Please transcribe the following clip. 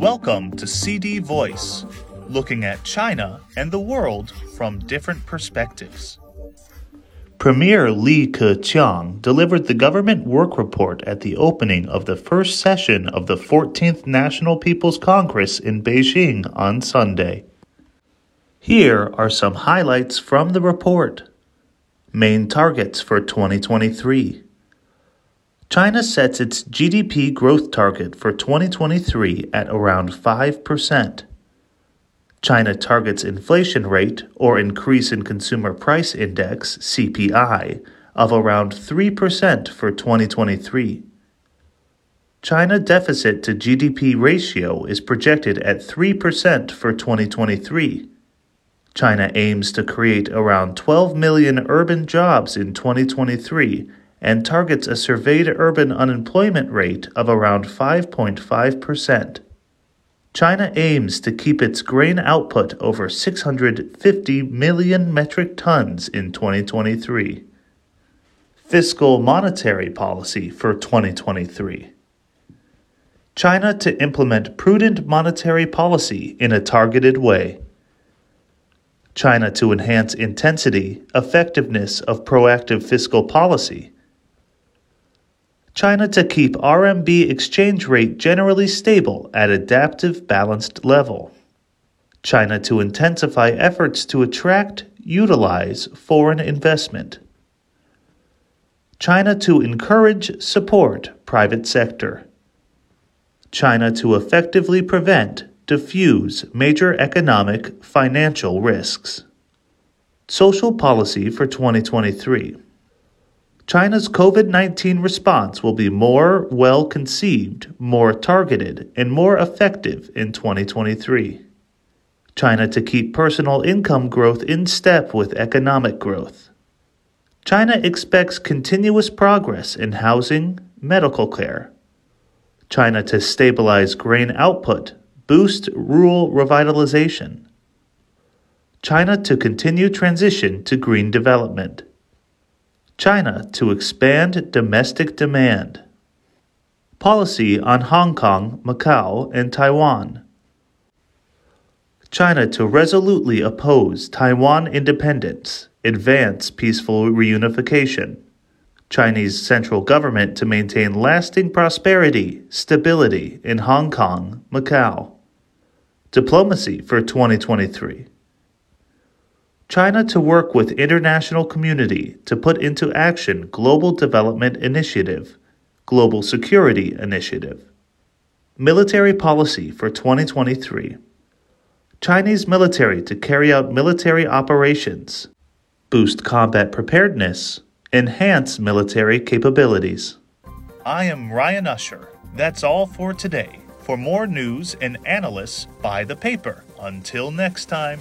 Welcome to CD Voice, looking at China and the world from different perspectives. Premier Li Keqiang delivered the government work report at the opening of the first session of the 14th National People's Congress in Beijing on Sunday. Here are some highlights from the report. Main targets for 2023. China sets its GDP growth target for 2023 at around 5%. China targets inflation rate or increase in consumer price index CPI of around 3% for 2023. China deficit to GDP ratio is projected at 3% for 2023. China aims to create around 12 million urban jobs in 2023 and targets a surveyed urban unemployment rate of around 5.5%. China aims to keep its grain output over 650 million metric tons in 2023. Fiscal monetary policy for 2023. China to implement prudent monetary policy in a targeted way. China to enhance intensity, effectiveness of proactive fiscal policy China to keep RMB exchange rate generally stable at adaptive balanced level. China to intensify efforts to attract, utilize foreign investment. China to encourage, support private sector. China to effectively prevent, diffuse major economic, financial risks. Social policy for 2023. China's COVID 19 response will be more well conceived, more targeted, and more effective in 2023. China to keep personal income growth in step with economic growth. China expects continuous progress in housing, medical care. China to stabilize grain output, boost rural revitalization. China to continue transition to green development. China to expand domestic demand. Policy on Hong Kong, Macau, and Taiwan. China to resolutely oppose Taiwan independence, advance peaceful reunification. Chinese central government to maintain lasting prosperity, stability in Hong Kong, Macau. Diplomacy for 2023. China to work with international community to put into action Global Development Initiative, Global Security Initiative. Military policy for 2023. Chinese military to carry out military operations, boost combat preparedness, enhance military capabilities. I am Ryan Usher. That's all for today. For more news and analysis, buy the paper. Until next time.